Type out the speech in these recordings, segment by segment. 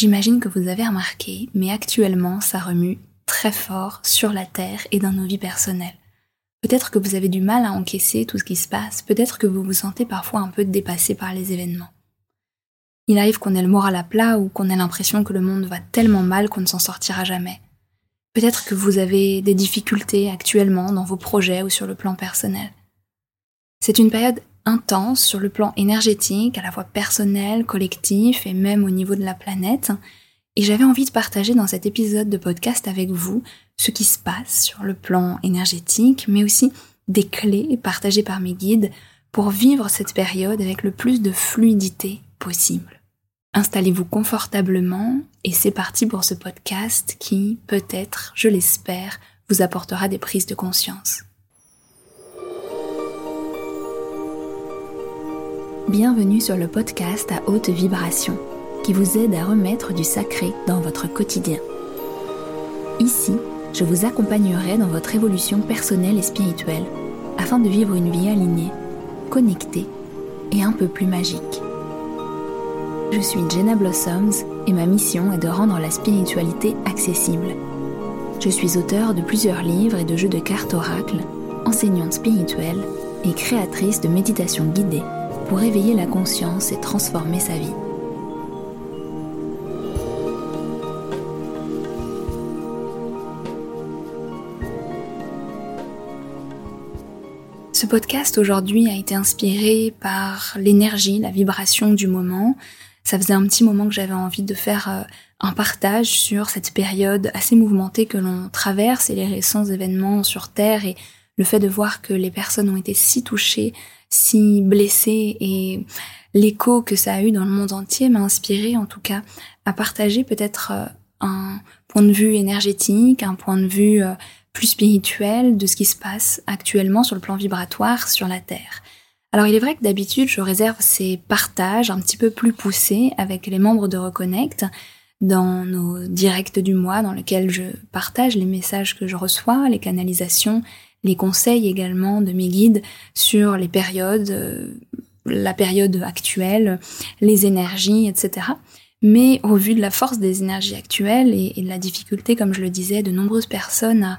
J'imagine que vous avez remarqué, mais actuellement ça remue très fort sur la Terre et dans nos vies personnelles. Peut-être que vous avez du mal à encaisser tout ce qui se passe, peut-être que vous vous sentez parfois un peu dépassé par les événements. Il arrive qu'on ait le moral à plat ou qu'on ait l'impression que le monde va tellement mal qu'on ne s'en sortira jamais. Peut-être que vous avez des difficultés actuellement dans vos projets ou sur le plan personnel. C'est une période intense sur le plan énergétique, à la fois personnel, collectif et même au niveau de la planète. Et j'avais envie de partager dans cet épisode de podcast avec vous ce qui se passe sur le plan énergétique, mais aussi des clés partagées par mes guides pour vivre cette période avec le plus de fluidité possible. Installez-vous confortablement et c'est parti pour ce podcast qui, peut-être, je l'espère, vous apportera des prises de conscience. Bienvenue sur le podcast à haute vibration qui vous aide à remettre du sacré dans votre quotidien. Ici, je vous accompagnerai dans votre évolution personnelle et spirituelle afin de vivre une vie alignée, connectée et un peu plus magique. Je suis Jenna Blossoms et ma mission est de rendre la spiritualité accessible. Je suis auteur de plusieurs livres et de jeux de cartes oracles, enseignante spirituelle et créatrice de méditation guidée pour éveiller la conscience et transformer sa vie. Ce podcast aujourd'hui a été inspiré par l'énergie, la vibration du moment. Ça faisait un petit moment que j'avais envie de faire euh, un partage sur cette période assez mouvementée que l'on traverse et les récents événements sur Terre et le fait de voir que les personnes ont été si touchées si blessé et l'écho que ça a eu dans le monde entier m'a inspiré en tout cas à partager peut-être euh, un point de vue énergétique, un point de vue euh, plus spirituel de ce qui se passe actuellement sur le plan vibratoire sur la Terre. Alors il est vrai que d'habitude je réserve ces partages un petit peu plus poussés avec les membres de Reconnect dans nos directs du mois dans lesquels je partage les messages que je reçois, les canalisations les conseils également de mes guides sur les périodes, euh, la période actuelle, les énergies, etc. Mais au vu de la force des énergies actuelles et, de la difficulté, comme je le disais, de nombreuses personnes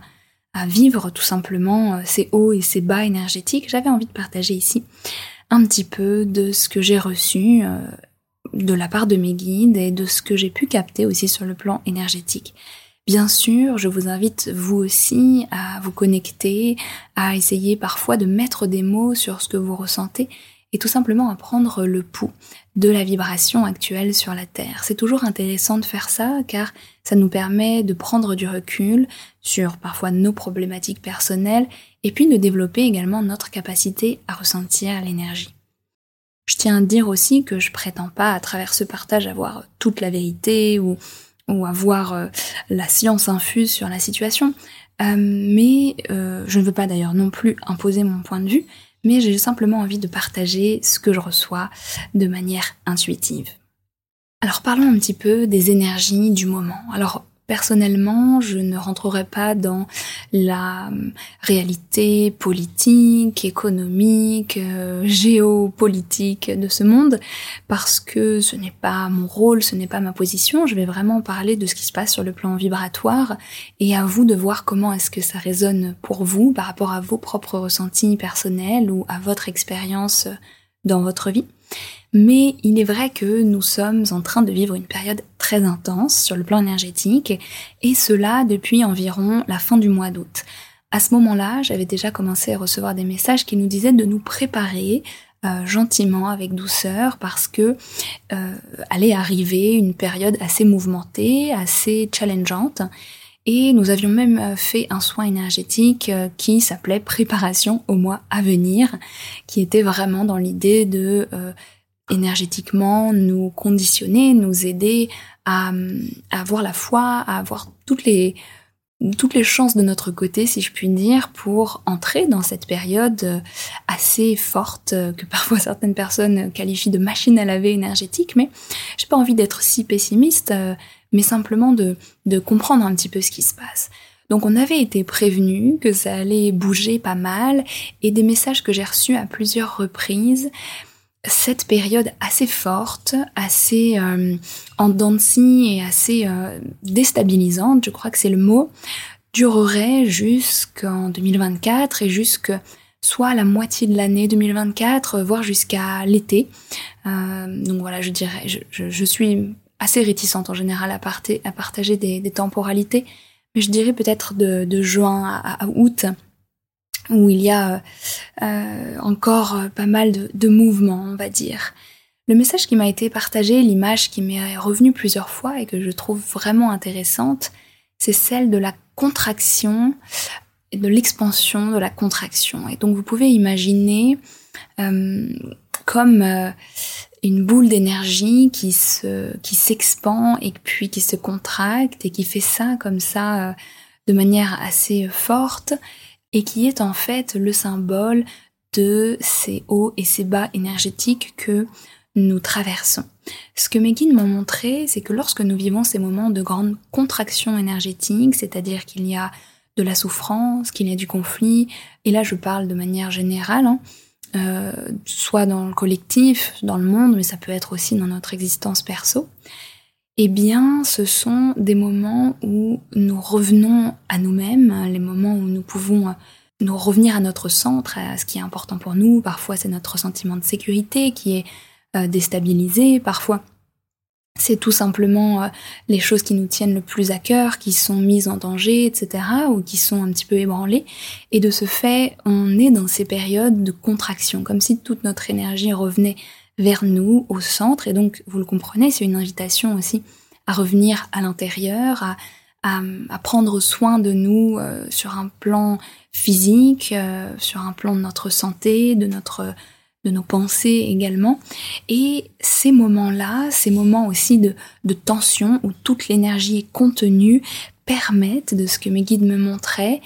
à, vivre tout simplement euh, ces hauts et ces bas énergétiques, j'avais envie de partager ici un petit peu de ce que j'ai reçu euh, de la part de mes guides et de ce que j'ai pu capter aussi sur le plan énergétique. Bien sûr, je vous invite vous aussi à vous connecter, à essayer parfois de mettre des mots sur ce que vous ressentez et tout simplement à prendre le pouls de la vibration actuelle sur la Terre. C'est toujours intéressant de faire ça car ça nous permet de prendre du recul sur parfois nos problématiques personnelles et puis de développer également notre capacité à ressentir l'énergie. Je tiens à dire aussi que je prétends pas à travers ce partage avoir toute la vérité ou ou avoir euh, la science infuse sur la situation. Euh, mais euh, je ne veux pas d'ailleurs non plus imposer mon point de vue, mais j'ai simplement envie de partager ce que je reçois de manière intuitive. Alors parlons un petit peu des énergies du moment. Alors Personnellement, je ne rentrerai pas dans la euh, réalité politique, économique, euh, géopolitique de ce monde, parce que ce n'est pas mon rôle, ce n'est pas ma position. Je vais vraiment parler de ce qui se passe sur le plan vibratoire et à vous de voir comment est-ce que ça résonne pour vous par rapport à vos propres ressentis personnels ou à votre expérience dans votre vie. Mais il est vrai que nous sommes en train de vivre une période très intense sur le plan énergétique, et cela depuis environ la fin du mois d'août. À ce moment-là, j'avais déjà commencé à recevoir des messages qui nous disaient de nous préparer euh, gentiment, avec douceur, parce que euh, allait arriver une période assez mouvementée, assez challengeante. Et nous avions même euh, fait un soin énergétique euh, qui s'appelait préparation au mois à venir, qui était vraiment dans l'idée de énergétiquement nous conditionner, nous aider à, avoir la foi, à avoir toutes les toutes les chances de notre côté, si je puis dire, pour entrer dans cette période assez forte que parfois certaines personnes qualifient de machine à laver énergétique, mais j'ai pas envie d'être si pessimiste, mais simplement de, de comprendre un petit peu ce qui se passe. Donc on avait été prévenu que ça allait bouger pas mal, et des messages que j'ai reçus à plusieurs reprises cette période assez forte, assez euh, en et assez euh, déstabilisante, je crois que c'est le mot, durerait jusqu'en 2024 et jusque soit la moitié de l'année 2024, voire jusqu'à l'été. Euh, donc voilà, je dirais, je, suis assez réticente en général à, à partager des, temporalités, mais je dirais peut-être de, juin à août où il y a euh, encore pas mal de, mouvements, on va dire. Le message qui m'a été partagé, l'image qui m'est revenue plusieurs fois et que je trouve vraiment intéressante, c'est celle de la contraction et de l'expansion de la contraction. Et donc vous pouvez imaginer euh, comme euh, une boule d'énergie qui se qui s'expand et puis qui se contracte et qui fait ça comme ça de manière assez forte et qui est en fait le symbole de ces hauts et ces bas énergétiques que nous traversons. Ce que mes guides m'ont montré, c'est que lorsque nous vivons ces moments de grande contraction énergétique, c'est-à-dire qu'il y a de la souffrance, qu'il y a du conflit, et là je parle de manière générale, hein, euh, soit dans le collectif, dans le monde, mais ça peut être aussi dans notre existence perso, eh bien, ce sont des moments où nous revenons à nous-mêmes, les moments où nous pouvons nous revenir à notre centre, à ce qui est important pour nous. Parfois, c'est notre sentiment de sécurité qui est euh, déstabilisé. Parfois, c'est tout simplement euh, les choses qui nous tiennent le plus à cœur, qui sont mises en danger, etc., ou qui sont un petit peu ébranlées. Et de ce fait, on est dans ces périodes de contraction, comme si toute notre énergie revenait vers nous, au centre. Et donc, vous le comprenez, c'est une invitation aussi à revenir à l'intérieur, à, à, prendre soin de nous euh, sur un plan physique, euh, sur un plan de notre santé, de notre nos pensées également. Et ces moments-là, ces moments aussi de, de tension où toute l'énergie est contenue, permettent, de ce que mes guides me montraient,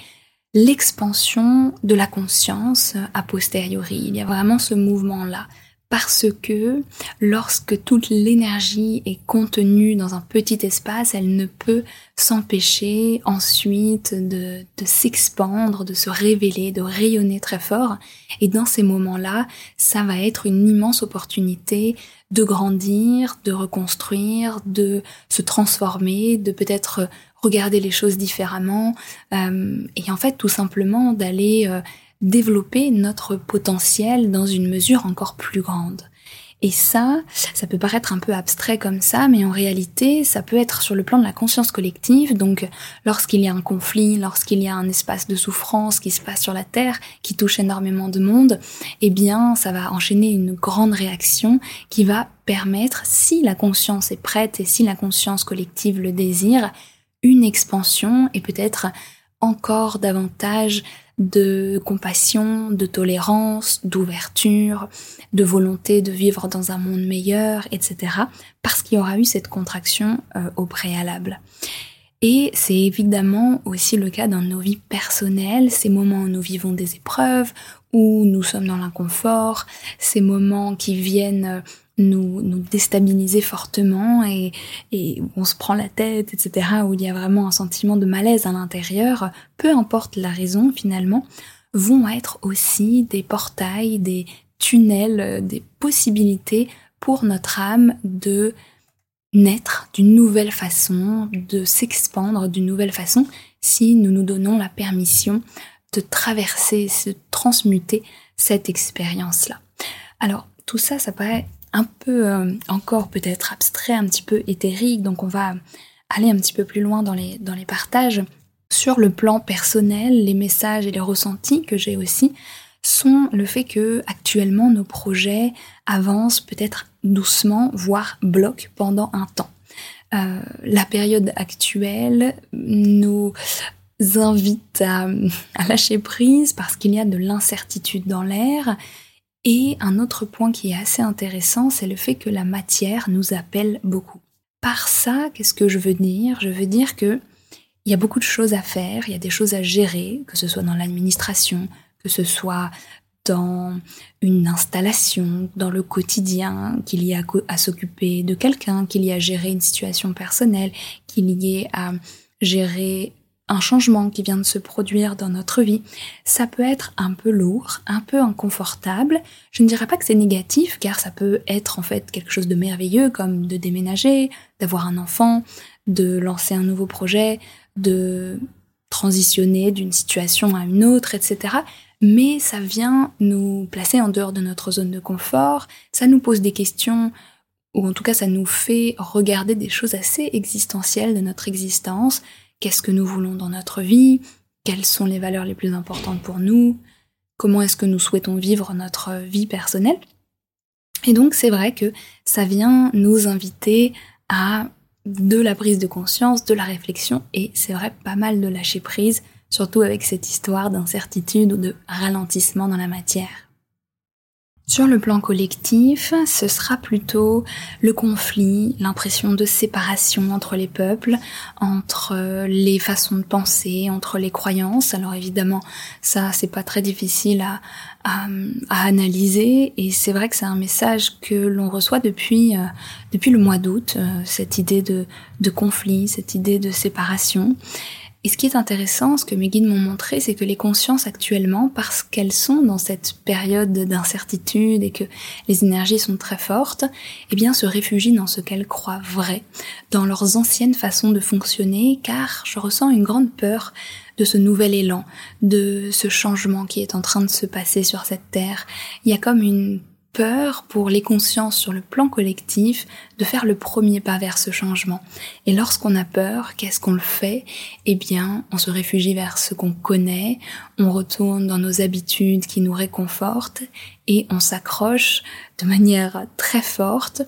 l'expansion de la conscience a posteriori. Il y a vraiment ce mouvement-là parce que lorsque toute l'énergie est contenue dans un petit espace, elle ne peut s'empêcher ensuite de, s'expandre, de se révéler, de rayonner très fort. Et dans ces moments-là, ça va être une immense opportunité de grandir, de reconstruire, de se transformer, de peut-être regarder les choses différemment, euh, et en fait tout simplement d'aller euh, développer notre potentiel dans une mesure encore plus grande. Et ça, ça peut paraître un peu abstrait comme ça, mais en réalité, ça peut être sur le plan de la conscience collective. Donc, lorsqu'il y a un conflit, lorsqu'il y a un espace de souffrance qui se passe sur la Terre, qui touche énormément de monde, eh bien, ça va enchaîner une grande réaction qui va permettre, si la conscience est prête et si la conscience collective le désire, une expansion et peut-être encore davantage de compassion, de tolérance, d'ouverture, de volonté de vivre dans un monde meilleur, etc. Parce qu'il y aura eu cette contraction euh, au préalable. Et c'est évidemment aussi le cas dans nos vies personnelles, ces moments où nous vivons des épreuves, où nous sommes dans l'inconfort, ces moments qui viennent nous, nous déstabiliser fortement et, et on se prend la tête, etc., où il y a vraiment un sentiment de malaise à l'intérieur, peu importe la raison finalement, vont être aussi des portails, des tunnels, des possibilités pour notre âme de naître d'une nouvelle façon, de s'expandre d'une nouvelle façon, si nous nous donnons la permission de traverser, de transmuter cette expérience-là. Alors, tout ça, ça paraît un peu euh, encore peut-être abstrait, un petit peu éthérique, donc on va aller un petit peu plus loin dans les, dans les partages. Sur le plan personnel, les messages et les ressentis que j'ai aussi sont le fait que actuellement nos projets avancent peut-être doucement, voire bloquent pendant un temps. Euh, la période actuelle nous invite à, à lâcher prise parce qu'il y a de l'incertitude dans l'air et un autre point qui est assez intéressant, c'est le fait que la matière nous appelle beaucoup. Par ça, qu'est-ce que je veux dire? Je veux dire que il y a beaucoup de choses à faire, il y a des choses à gérer, que ce soit dans l'administration, que ce soit dans une installation, dans le quotidien, qu'il y a à s'occuper de quelqu'un, qu'il y a à gérer une situation personnelle, qu'il y ait à gérer un changement qui vient de se produire dans notre vie, ça peut être un peu lourd, un peu inconfortable. Je ne dirais pas que c'est négatif, car ça peut être en fait quelque chose de merveilleux, comme de déménager, d'avoir un enfant, de lancer un nouveau projet, de transitionner d'une situation à une autre, etc. Mais ça vient nous placer en dehors de notre zone de confort, ça nous pose des questions, ou en tout cas ça nous fait regarder des choses assez existentielles de notre existence, qu'est-ce que nous voulons dans notre vie, quelles sont les valeurs les plus importantes pour nous, comment est-ce que nous souhaitons vivre notre vie personnelle? Et donc c'est vrai que ça vient nous inviter à de la prise de conscience, de la réflexion, et c'est vrai pas mal de lâcher prise, surtout avec cette histoire d'incertitude ou de ralentissement dans la matière. Sur le plan collectif, ce sera plutôt le conflit, l'impression de séparation entre les peuples, entre les façons de penser, entre les croyances. Alors évidemment, ça c'est pas très difficile à, analyser et c'est vrai que c'est un message que l'on reçoit depuis euh, depuis le mois d'août, euh, cette idée de conflit, cette idée de séparation. Et ce qui est intéressant, ce que mes guides m'ont montré, c'est que les consciences actuellement, parce qu'elles sont dans cette période d'incertitude et que les énergies sont très fortes, eh bien se réfugient dans ce qu'elles croient vrai, dans leurs anciennes façons de fonctionner, car je ressens une grande peur de ce nouvel élan, de ce changement qui est en train de se passer sur cette terre. Il y a comme une peur pour les consciences sur le plan collectif de faire le premier pas vers ce changement. Et lorsqu'on a peur, qu'est-ce qu'on le fait? Eh bien, on se réfugie vers ce qu'on connaît, on retourne dans nos habitudes qui nous réconfortent et on s'accroche de manière très forte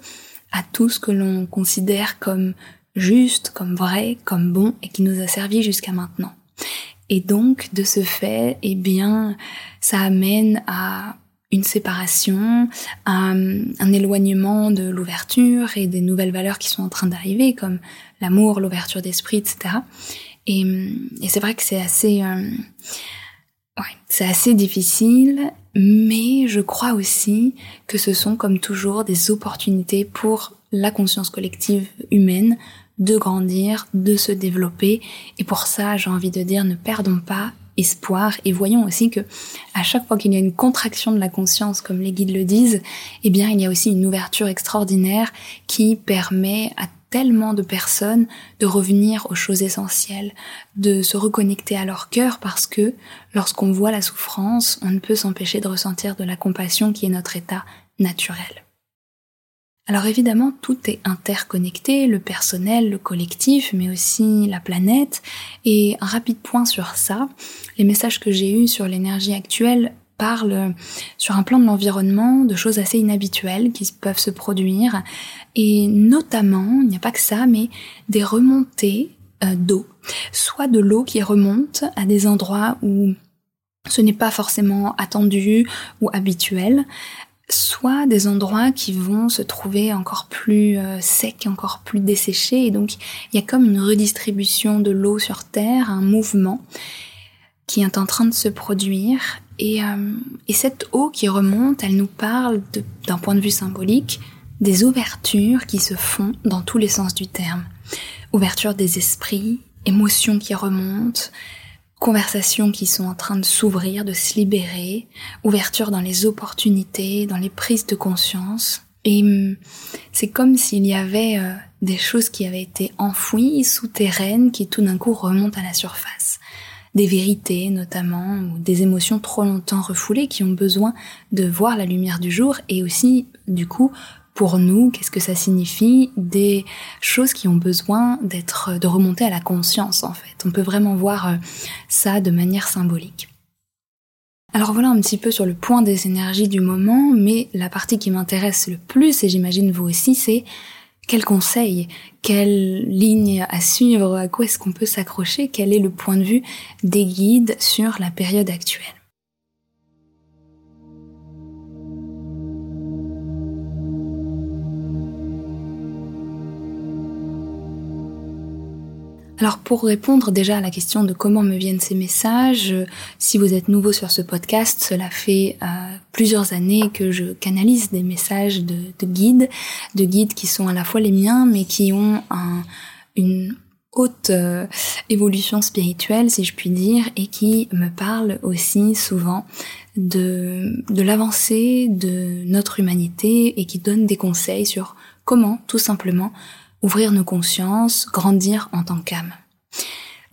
à tout ce que l'on considère comme juste, comme vrai, comme bon et qui nous a servi jusqu'à maintenant. Et donc, de ce fait, eh bien, ça amène à une séparation, un, un éloignement de l'ouverture et des nouvelles valeurs qui sont en train d'arriver, comme l'amour, l'ouverture d'esprit, etc. Et, et c'est vrai que c'est assez, euh, ouais, c'est assez difficile, mais je crois aussi que ce sont, comme toujours, des opportunités pour la conscience collective humaine de grandir, de se développer. Et pour ça, j'ai envie de dire, ne perdons pas espoir et voyons aussi que à chaque fois qu'il y a une contraction de la conscience comme les guides le disent, eh bien il y a aussi une ouverture extraordinaire qui permet à tellement de personnes de revenir aux choses essentielles, de se reconnecter à leur cœur parce que lorsqu'on voit la souffrance, on ne peut s'empêcher de ressentir de la compassion qui est notre état naturel. Alors évidemment, tout est interconnecté, le personnel, le collectif, mais aussi la planète. Et un rapide point sur ça, les messages que j'ai eus sur l'énergie actuelle parlent sur un plan de l'environnement de choses assez inhabituelles qui peuvent se produire. Et notamment, il n'y a pas que ça, mais des remontées euh, d'eau. Soit de l'eau qui remonte à des endroits où ce n'est pas forcément attendu ou habituel, soit des endroits qui vont se trouver encore plus euh, secs, encore plus desséchés, et donc il y a comme une redistribution de l'eau sur Terre, un mouvement qui est en train de se produire, et, euh, et cette eau qui remonte, elle nous parle d'un point de vue symbolique des ouvertures qui se font dans tous les sens du terme. Ouverture des esprits, émotions qui remontent, conversations qui sont en train de s'ouvrir, de se libérer, ouverture dans les opportunités, dans les prises de conscience. Et hum, c'est comme s'il y avait euh, des choses qui avaient été enfouies, souterraines, qui tout d'un coup remontent à la surface. Des vérités notamment, ou des émotions trop longtemps refoulées qui ont besoin de voir la lumière du jour et aussi, du coup, pour nous, qu'est-ce que ça signifie, des choses qui ont besoin d'être, de remonter à la conscience en fait. On peut vraiment voir euh, ça de manière symbolique. Alors voilà un petit peu sur le point des énergies du moment, mais la partie qui m'intéresse le plus, et j'imagine vous aussi, c'est quel conseil, quelle ligne à suivre, à quoi est-ce qu'on peut s'accrocher, quel est le point de vue des guides sur la période actuelle? Alors pour répondre déjà à la question de comment me viennent ces messages, euh, si vous êtes nouveau sur ce podcast, cela fait euh, plusieurs années que je canalise des messages de, guides, de guides qui sont à la fois les miens, mais qui ont un, une haute, euh, évolution spirituelle, si je puis dire, et qui me parle aussi souvent de, l'avancée de notre humanité et qui donne des conseils sur comment, tout simplement, ouvrir nos consciences, grandir en tant qu'âme.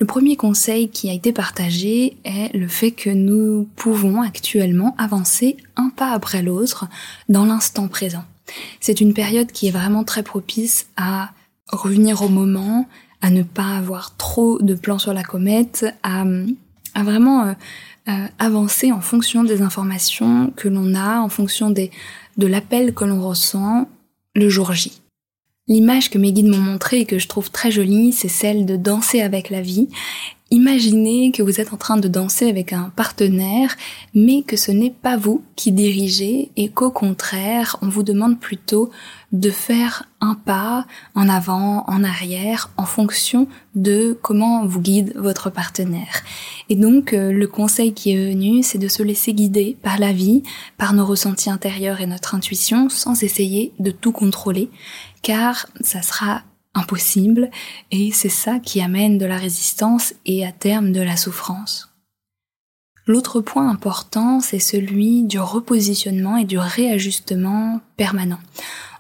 Le premier conseil qui a été partagé est le fait que nous pouvons actuellement avancer un pas après l'autre dans l'instant présent. C'est une période qui est vraiment très propice à revenir au moment, à ne pas avoir trop de plans sur la comète, à, vraiment euh, euh, avancer en fonction des informations que l'on a, en fonction de l'appel que l'on ressent le jour J. L'image que mes guides m'ont montrée et que je trouve très jolie, c'est celle de danser avec la vie. Imaginez que vous êtes en train de danser avec un partenaire, mais que ce n'est pas vous qui dirigez et qu'au contraire, on vous demande plutôt de faire un pas en avant, en arrière, en fonction de comment vous guide votre partenaire. Et donc, euh, le conseil qui est venu, c'est de se laisser guider par la vie, par nos ressentis intérieurs et notre intuition, sans essayer de tout contrôler, car ça sera impossible et c'est ça qui amène de la résistance et à terme de la souffrance. L'autre point important, c'est celui du repositionnement et du réajustement permanent.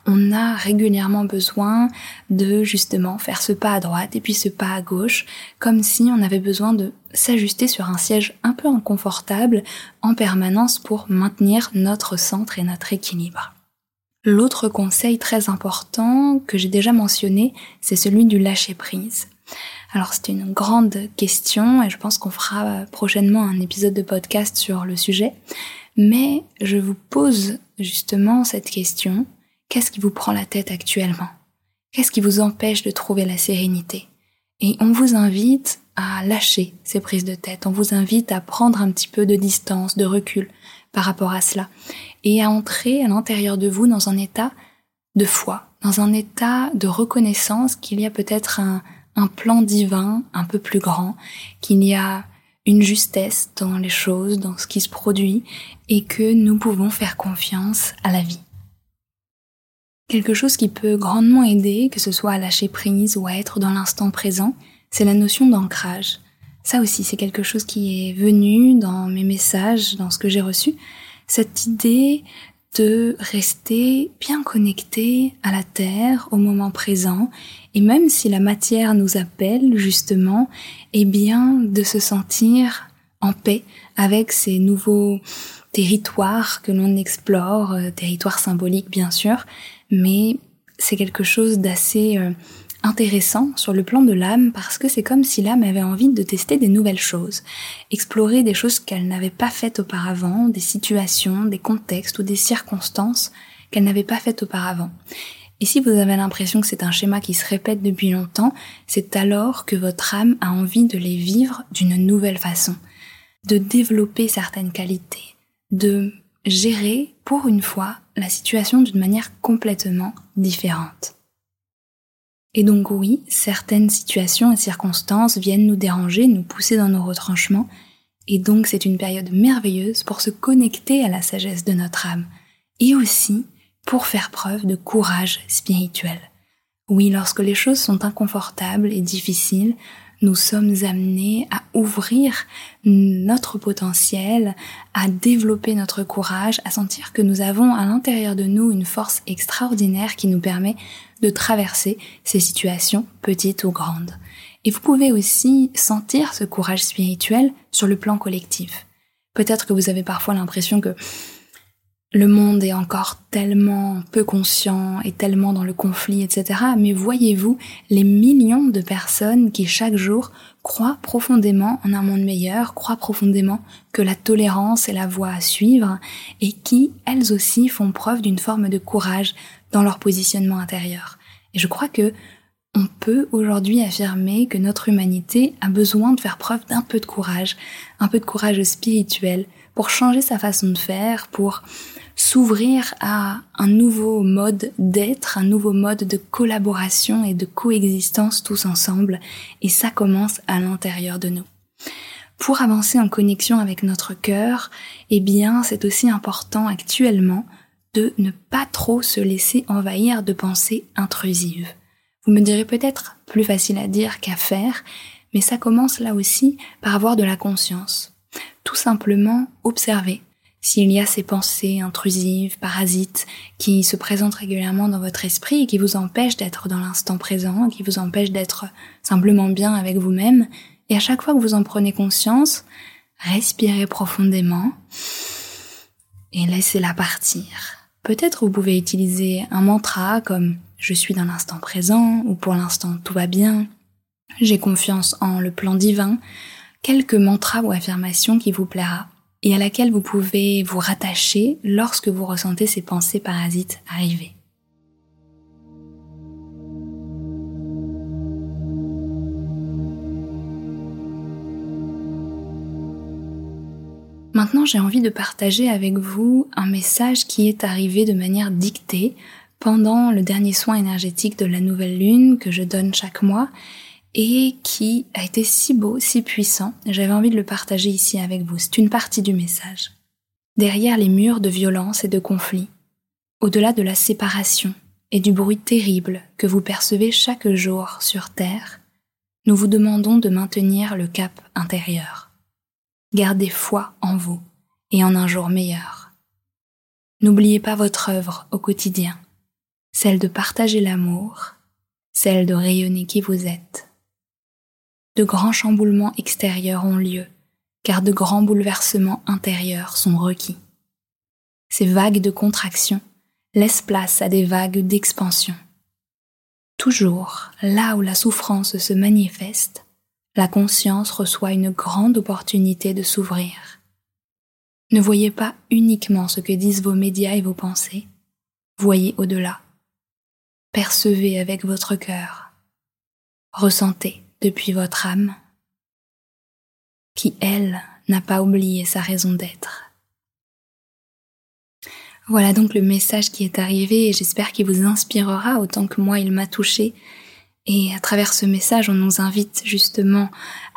On a régulièrement besoin de justement faire ce pas à droite et puis ce pas à gauche, comme si on avait besoin de s'ajuster sur un siège un peu inconfortable en permanence pour maintenir notre centre et notre équilibre. L'autre conseil très important que j'ai déjà mentionné, c'est celui du lâcher prise. Alors c'est une grande question et je pense qu'on fera prochainement un épisode de podcast sur le sujet. Mais je vous pose justement cette question. Qu'est-ce qui vous prend la tête actuellement? Qu'est-ce qui vous empêche de trouver la sérénité? Et on vous invite à lâcher ces prises de tête. On vous invite à prendre un petit peu de distance, de recul par rapport à cela et à entrer à l'intérieur de vous dans un état de foi, dans un état de reconnaissance qu'il y a peut-être un, plan divin un peu plus grand, qu'il y a une justesse dans les choses, dans ce qui se produit, et que nous pouvons faire confiance à la vie. Quelque chose qui peut grandement aider, que ce soit à lâcher prise ou à être dans l'instant présent, c'est la notion d'ancrage. Ça aussi, c'est quelque chose qui est venu dans mes messages, dans ce que j'ai reçu, cette idée de rester bien connecté à la Terre, au moment présent, et même si la matière nous appelle justement, eh bien de se sentir en paix avec ces nouveaux territoires que l'on explore, euh, territoires symboliques bien sûr, mais c'est quelque chose d'assez euh, intéressant sur le plan de l'âme parce que c'est comme si l'âme avait envie de tester des nouvelles choses, explorer des choses qu'elle n'avait pas faites auparavant, des situations, des contextes ou des circonstances qu'elle n'avait pas faites auparavant. Et si vous avez l'impression que c'est un schéma qui se répète depuis longtemps, c'est alors que votre âme a envie de les vivre d'une nouvelle façon, de développer certaines qualités, de gérer pour une fois la situation d'une manière complètement différente. Et donc oui, certaines situations et circonstances viennent nous déranger, nous pousser dans nos retranchements, et donc c'est une période merveilleuse pour se connecter à la sagesse de notre âme, et aussi pour faire preuve de courage spirituel. Oui, lorsque les choses sont inconfortables et difficiles, nous sommes amenés à ouvrir notre potentiel, à développer notre courage, à sentir que nous avons à l'intérieur de nous une force extraordinaire qui nous permet de traverser ces situations petites ou grandes. Et vous pouvez aussi sentir ce courage spirituel sur le plan collectif. Peut-être que vous avez parfois l'impression que le monde est encore tellement peu conscient et tellement dans le conflit, etc. Mais voyez-vous les millions de personnes qui chaque jour croient profondément en un monde meilleur, croient profondément que la tolérance est la voie à suivre et qui, elles aussi, font preuve d'une forme de courage dans leur positionnement intérieur. Et je crois que on peut aujourd'hui affirmer que notre humanité a besoin de faire preuve d'un peu de courage, un peu de courage spirituel pour changer sa façon de faire, pour s'ouvrir à un nouveau mode d'être, un nouveau mode de collaboration et de coexistence tous ensemble, et ça commence à l'intérieur de nous. Pour avancer en connexion avec notre cœur, eh bien, c'est aussi important actuellement de ne pas trop se laisser envahir de pensées intrusives. Vous me direz peut-être plus facile à dire qu'à faire, mais ça commence là aussi par avoir de la conscience. Tout simplement observer s'il y a ces pensées intrusives, parasites, qui se présentent régulièrement dans votre esprit et qui vous empêchent d'être dans l'instant présent, qui vous empêchent d'être simplement bien avec vous-même. Et à chaque fois que vous en prenez conscience, respirez profondément et laissez-la partir. Peut-être vous pouvez utiliser un mantra comme je suis dans l'instant présent ou pour l'instant tout va bien, j'ai confiance en le plan divin, quelques mantras ou affirmations qui vous plaira et à laquelle vous pouvez vous rattacher lorsque vous ressentez ces pensées parasites arriver. Maintenant, j'ai envie de partager avec vous un message qui est arrivé de manière dictée pendant le dernier soin énergétique de la nouvelle lune que je donne chaque mois et qui a été si beau, si puissant, j'avais envie de le partager ici avec vous. C'est une partie du message. Derrière les murs de violence et de conflit, au-delà de la séparation et du bruit terrible que vous percevez chaque jour sur Terre, nous vous demandons de maintenir le cap intérieur. Gardez foi en vous et en un jour meilleur. N'oubliez pas votre œuvre au quotidien, celle de partager l'amour, celle de rayonner qui vous êtes de grands chamboulements extérieurs ont lieu, car de grands bouleversements intérieurs sont requis. Ces vagues de contraction laissent place à des vagues d'expansion. Toujours, là où la souffrance se manifeste, la conscience reçoit une grande opportunité de s'ouvrir. Ne voyez pas uniquement ce que disent vos médias et vos pensées, voyez au-delà. Percevez avec votre cœur. Ressentez depuis votre âme, qui, elle, n'a pas oublié sa raison d'être. Voilà donc le message qui est arrivé et j'espère qu'il vous inspirera autant que moi il m'a touché. Et à travers ce message, on nous invite justement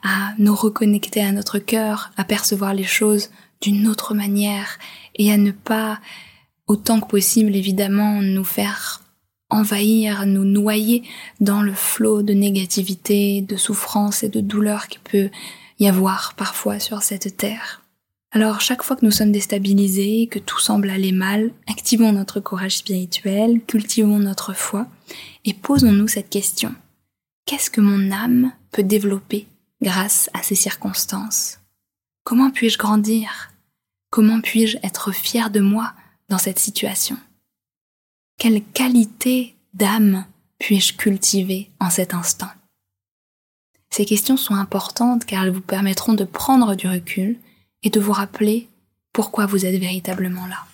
à nous reconnecter à notre cœur, à percevoir les choses d'une autre manière et à ne pas, autant que possible évidemment, nous faire envahir, nous noyer dans le flot de négativité, de souffrance et de douleur qui peut y avoir parfois sur cette terre. Alors chaque fois que nous sommes déstabilisés, que tout semble aller mal, activons notre courage spirituel, cultivons notre foi et posons-nous cette question. Qu'est-ce que mon âme peut développer grâce à ces circonstances? Comment puis-je grandir? Comment puis-je être fier de moi dans cette situation? Quelle qualité d'âme puis-je cultiver en cet instant? Ces questions sont importantes car elles vous permettront de prendre du recul et de vous rappeler pourquoi vous êtes véritablement là.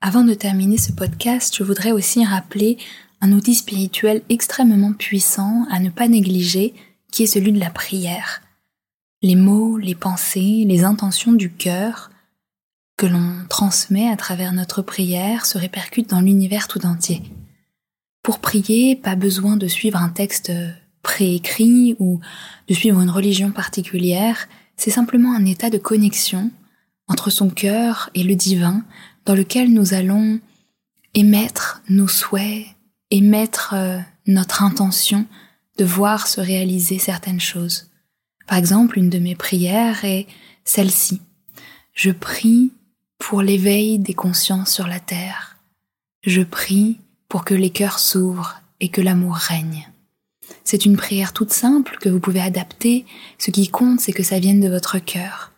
Avant de terminer ce podcast, je voudrais aussi rappeler un outil spirituel extrêmement puissant à ne pas négliger, qui est celui de la prière. Les mots, les pensées, les intentions du cœur que l'on transmet à travers notre prière se répercute dans l'univers tout entier. Pour prier, pas besoin de suivre un texte préécrit ou de suivre une religion particulière, c'est simplement un état de connexion entre son cœur et le divin dans lequel nous allons émettre nos souhaits, émettre euh, notre intention de voir se réaliser certaines choses. Par exemple, une de mes prières est celle-ci. Je prie pour l'éveil des consciences sur la terre. Je prie pour que les cœurs s'ouvrent et que l'amour règne. C'est une prière toute simple que vous pouvez adapter, ce qui compte c'est que ça vienne de votre cœur.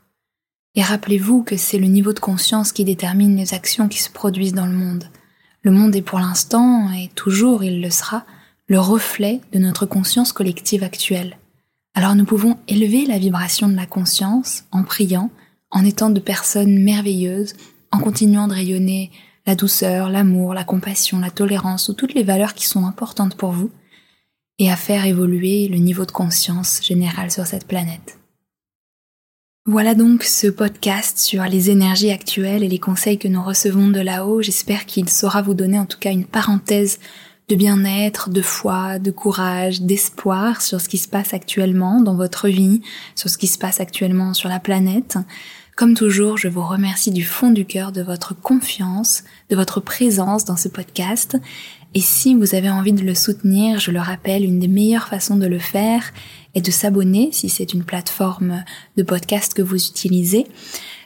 Et rappelez-vous que c'est le niveau de conscience qui détermine les actions qui se produisent dans le monde. Le monde est pour l'instant, et toujours il le sera, le reflet de notre conscience collective actuelle. Alors nous pouvons élever la vibration de la conscience en priant, en étant de personnes merveilleuses, en continuant de rayonner la douceur, l'amour, la compassion, la tolérance ou toutes les valeurs qui sont importantes pour vous, et à faire évoluer le niveau de conscience général sur cette planète. Voilà donc ce podcast sur les énergies actuelles et les conseils que nous recevons de là-haut. J'espère qu'il saura vous donner en tout cas une parenthèse de bien-être, de foi, de courage, d'espoir sur ce qui se passe actuellement dans votre vie, sur ce qui se passe actuellement sur la planète Comme toujours, je vous remercie du fond du cœur de votre confiance, de votre présence dans ce podcast. Et si vous avez envie de le soutenir, je le rappelle, une des meilleures façons de le faire est de s'abonner si c'est une plateforme de podcast que vous utilisez.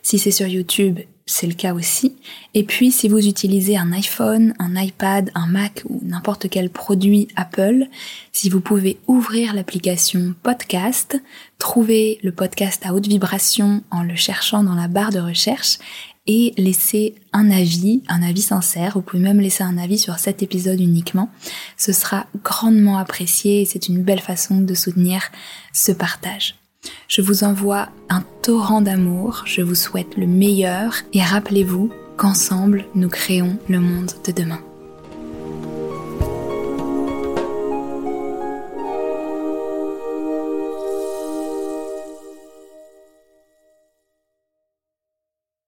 Si c'est sur YouTube, c'est le cas aussi. Et puis, si vous utilisez un iPhone, un iPad, un Mac ou n'importe quel produit Apple, si vous pouvez ouvrir l'application podcast, trouver le podcast à haute vibration en le cherchant dans la barre de recherche et laisser un avis, un avis sincère. Vous pouvez même laisser un avis sur cet épisode uniquement. Ce sera grandement apprécié et c'est une belle façon de soutenir ce partage. Je vous envoie un torrent d'amour, je vous souhaite le meilleur et rappelez-vous qu'ensemble nous créons le monde de demain.